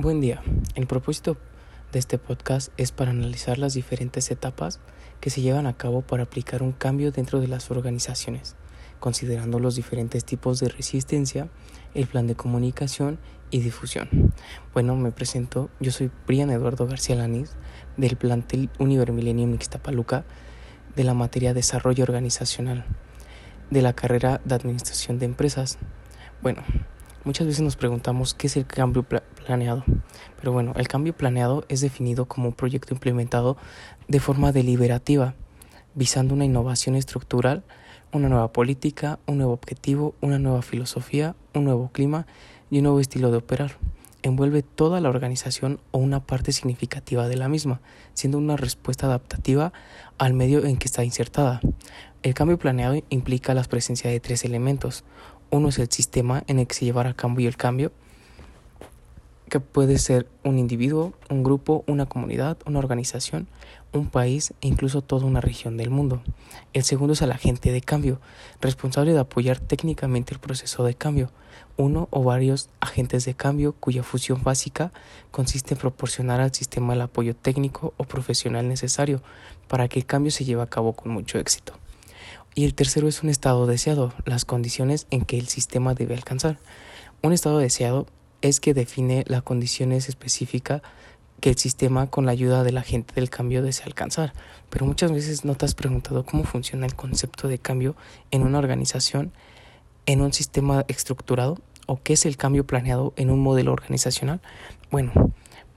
Buen día. El propósito de este podcast es para analizar las diferentes etapas que se llevan a cabo para aplicar un cambio dentro de las organizaciones, considerando los diferentes tipos de resistencia, el plan de comunicación y difusión. Bueno, me presento. Yo soy Brian Eduardo García Lanís del plantel Univer Millennium Ixtapaluca de la materia Desarrollo Organizacional de la carrera de Administración de Empresas. Bueno, Muchas veces nos preguntamos qué es el cambio planeado. Pero bueno, el cambio planeado es definido como un proyecto implementado de forma deliberativa, visando una innovación estructural, una nueva política, un nuevo objetivo, una nueva filosofía, un nuevo clima y un nuevo estilo de operar. Envuelve toda la organización o una parte significativa de la misma, siendo una respuesta adaptativa al medio en que está insertada. El cambio planeado implica la presencia de tres elementos, uno es el sistema en el que se llevará a cabo el cambio, que puede ser un individuo, un grupo, una comunidad, una organización, un país e incluso toda una región del mundo. El segundo es el agente de cambio, responsable de apoyar técnicamente el proceso de cambio, uno o varios agentes de cambio cuya función básica consiste en proporcionar al sistema el apoyo técnico o profesional necesario para que el cambio se lleve a cabo con mucho éxito. Y el tercero es un estado deseado, las condiciones en que el sistema debe alcanzar. Un estado deseado es que define las condiciones específicas que el sistema con la ayuda de la gente del cambio desea alcanzar. Pero muchas veces no te has preguntado cómo funciona el concepto de cambio en una organización, en un sistema estructurado, o qué es el cambio planeado en un modelo organizacional. Bueno,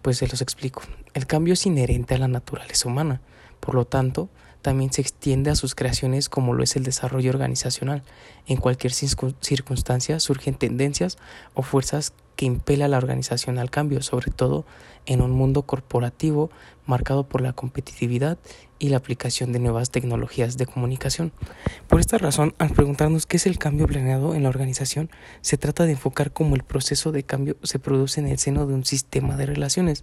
pues se los explico. El cambio es inherente a la naturaleza humana. Por lo tanto, también se extiende a sus creaciones como lo es el desarrollo organizacional. En cualquier circunstancia surgen tendencias o fuerzas que impela a la organización al cambio, sobre todo en un mundo corporativo marcado por la competitividad y la aplicación de nuevas tecnologías de comunicación. Por esta razón, al preguntarnos qué es el cambio planeado en la organización, se trata de enfocar cómo el proceso de cambio se produce en el seno de un sistema de relaciones.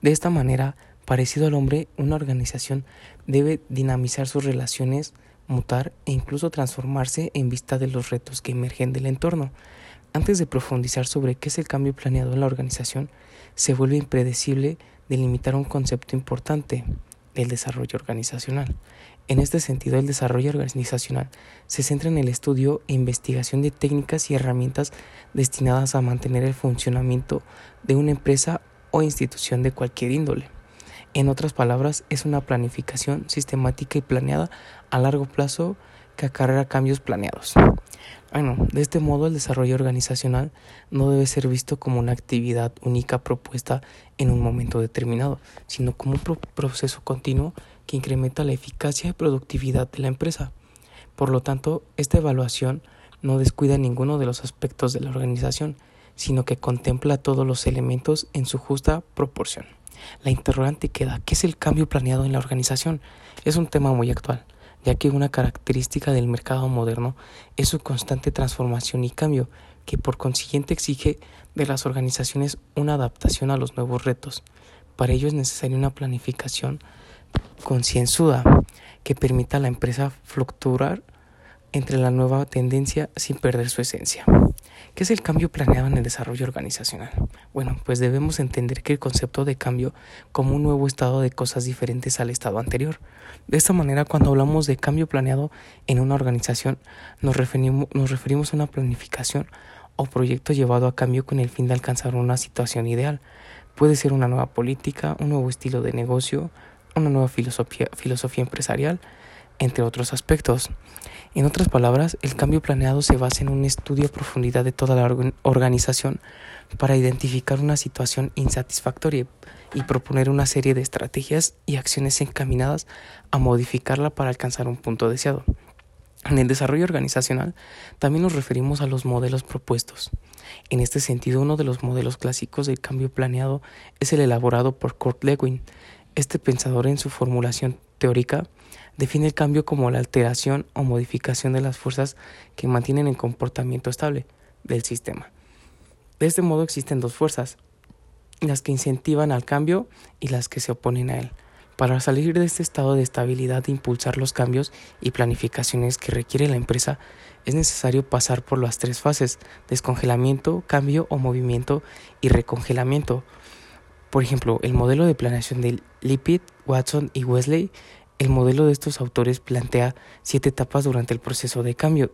De esta manera, Parecido al hombre, una organización debe dinamizar sus relaciones, mutar e incluso transformarse en vista de los retos que emergen del entorno. Antes de profundizar sobre qué es el cambio planeado en la organización, se vuelve impredecible delimitar un concepto importante, el desarrollo organizacional. En este sentido, el desarrollo organizacional se centra en el estudio e investigación de técnicas y herramientas destinadas a mantener el funcionamiento de una empresa o institución de cualquier índole. En otras palabras, es una planificación sistemática y planeada a largo plazo que acarrea cambios planeados. Bueno, de este modo el desarrollo organizacional no debe ser visto como una actividad única propuesta en un momento determinado, sino como un proceso continuo que incrementa la eficacia y productividad de la empresa. Por lo tanto, esta evaluación no descuida ninguno de los aspectos de la organización, sino que contempla todos los elementos en su justa proporción. La interrogante queda, ¿qué es el cambio planeado en la organización? Es un tema muy actual, ya que una característica del mercado moderno es su constante transformación y cambio, que por consiguiente exige de las organizaciones una adaptación a los nuevos retos. Para ello es necesaria una planificación concienzuda que permita a la empresa fluctuar entre la nueva tendencia sin perder su esencia. ¿Qué es el cambio planeado en el desarrollo organizacional? Bueno, pues debemos entender que el concepto de cambio como un nuevo estado de cosas diferentes al estado anterior. De esta manera, cuando hablamos de cambio planeado en una organización, nos referimos, a una planificación o proyecto llevado a cambio con el fin de alcanzar una situación ideal. Puede ser una nueva política, un nuevo estilo de negocio, una nueva filosofía, filosofía empresarial, entre otros aspectos. En otras palabras, el cambio planeado se basa en un estudio a profundidad de toda la organización para identificar una situación insatisfactoria y proponer una serie de estrategias y acciones encaminadas a modificarla para alcanzar un punto deseado. En el desarrollo organizacional también nos referimos a los modelos propuestos. En este sentido, uno de los modelos clásicos del cambio planeado es el elaborado por Kurt Lewin. Este pensador en su formulación teórica define el cambio como la alteración o modificación de las fuerzas que mantienen el comportamiento estable del sistema. De este modo existen dos fuerzas, las que incentivan al cambio y las que se oponen a él. Para salir de este estado de estabilidad e impulsar los cambios y planificaciones que requiere la empresa, es necesario pasar por las tres fases, descongelamiento, cambio o movimiento y recongelamiento. Por ejemplo, el modelo de planeación de Lippitt, Watson y Wesley el modelo de estos autores plantea siete etapas durante el proceso de cambio.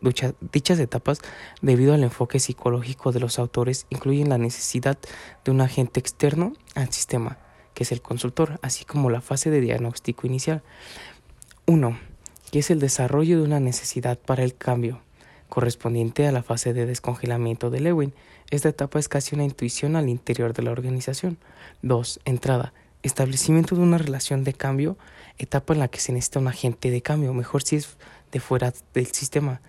Dichas etapas, debido al enfoque psicológico de los autores, incluyen la necesidad de un agente externo al sistema, que es el consultor, así como la fase de diagnóstico inicial. 1. Que es el desarrollo de una necesidad para el cambio, correspondiente a la fase de descongelamiento de Lewin. Esta etapa es casi una intuición al interior de la organización. 2. Entrada establecimiento de una relación de cambio, etapa en la que se necesita un agente de cambio, mejor si es de fuera del sistema,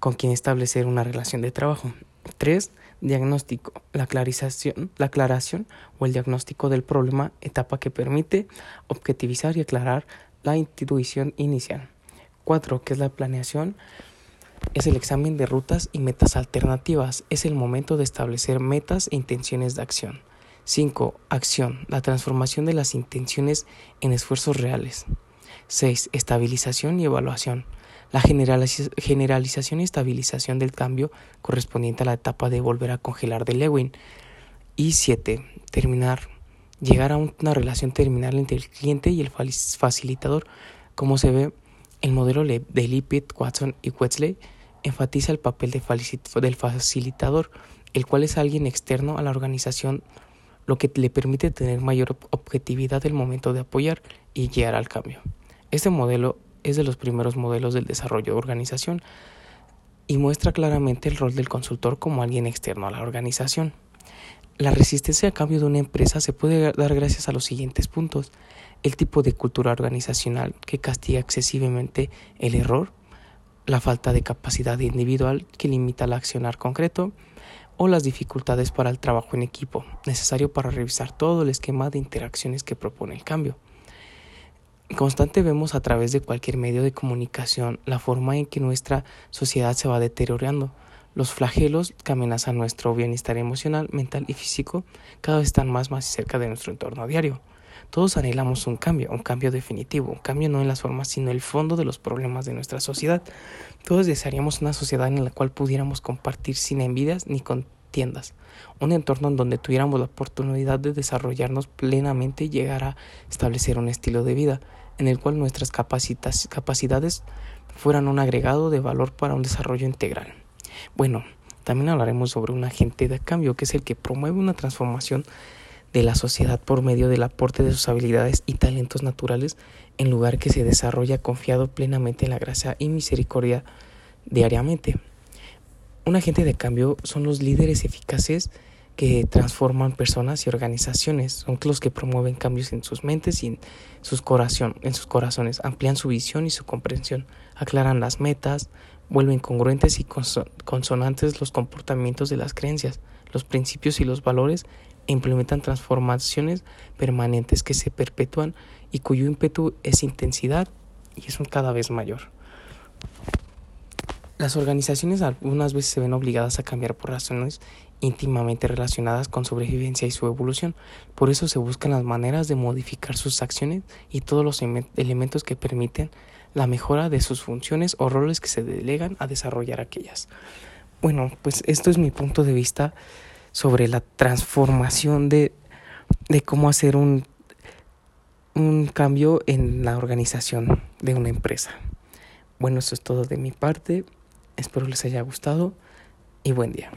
con quien establecer una relación de trabajo. 3. Diagnóstico, la, clarización, la aclaración o el diagnóstico del problema, etapa que permite objetivizar y aclarar la intuición inicial. 4. Que es la planeación, es el examen de rutas y metas alternativas, es el momento de establecer metas e intenciones de acción. 5. Acción. La transformación de las intenciones en esfuerzos reales. 6. Estabilización y evaluación. La generalización y estabilización del cambio correspondiente a la etapa de volver a congelar de Lewin. Y 7. Terminar. Llegar a una relación terminal entre el cliente y el facilitador. Como se ve, el modelo de Lippitt, Watson y Wesley enfatiza el papel del facilitador, el cual es alguien externo a la organización lo que le permite tener mayor objetividad del momento de apoyar y guiar al cambio. Este modelo es de los primeros modelos del desarrollo de organización y muestra claramente el rol del consultor como alguien externo a la organización. La resistencia a cambio de una empresa se puede dar gracias a los siguientes puntos. El tipo de cultura organizacional que castiga excesivamente el error, la falta de capacidad individual que limita el accionar concreto, o las dificultades para el trabajo en equipo, necesario para revisar todo el esquema de interacciones que propone el cambio. Constante vemos a través de cualquier medio de comunicación la forma en que nuestra sociedad se va deteriorando. Los flagelos que amenazan nuestro bienestar emocional, mental y físico cada vez están más, más cerca de nuestro entorno diario. Todos anhelamos un cambio, un cambio definitivo, un cambio no en las formas, sino el fondo de los problemas de nuestra sociedad. Todos desearíamos una sociedad en la cual pudiéramos compartir sin envidias ni contiendas, un entorno en donde tuviéramos la oportunidad de desarrollarnos plenamente y llegar a establecer un estilo de vida en el cual nuestras capacidades fueran un agregado de valor para un desarrollo integral. Bueno, también hablaremos sobre un agente de cambio que es el que promueve una transformación de la sociedad por medio del aporte de sus habilidades y talentos naturales, en lugar que se desarrolla confiado plenamente en la gracia y misericordia diariamente. Un agente de cambio son los líderes eficaces que transforman personas y organizaciones, son los que promueven cambios en sus mentes y en sus, en sus corazones, amplían su visión y su comprensión, aclaran las metas, vuelven congruentes y consonantes los comportamientos de las creencias, los principios y los valores implementan transformaciones permanentes que se perpetúan y cuyo ímpetu es intensidad y es cada vez mayor. Las organizaciones algunas veces se ven obligadas a cambiar por razones íntimamente relacionadas con sobrevivencia y su evolución. Por eso se buscan las maneras de modificar sus acciones y todos los elementos que permiten la mejora de sus funciones o roles que se delegan a desarrollar aquellas. Bueno, pues esto es mi punto de vista sobre la transformación de, de cómo hacer un, un cambio en la organización de una empresa. Bueno, eso es todo de mi parte. Espero les haya gustado y buen día.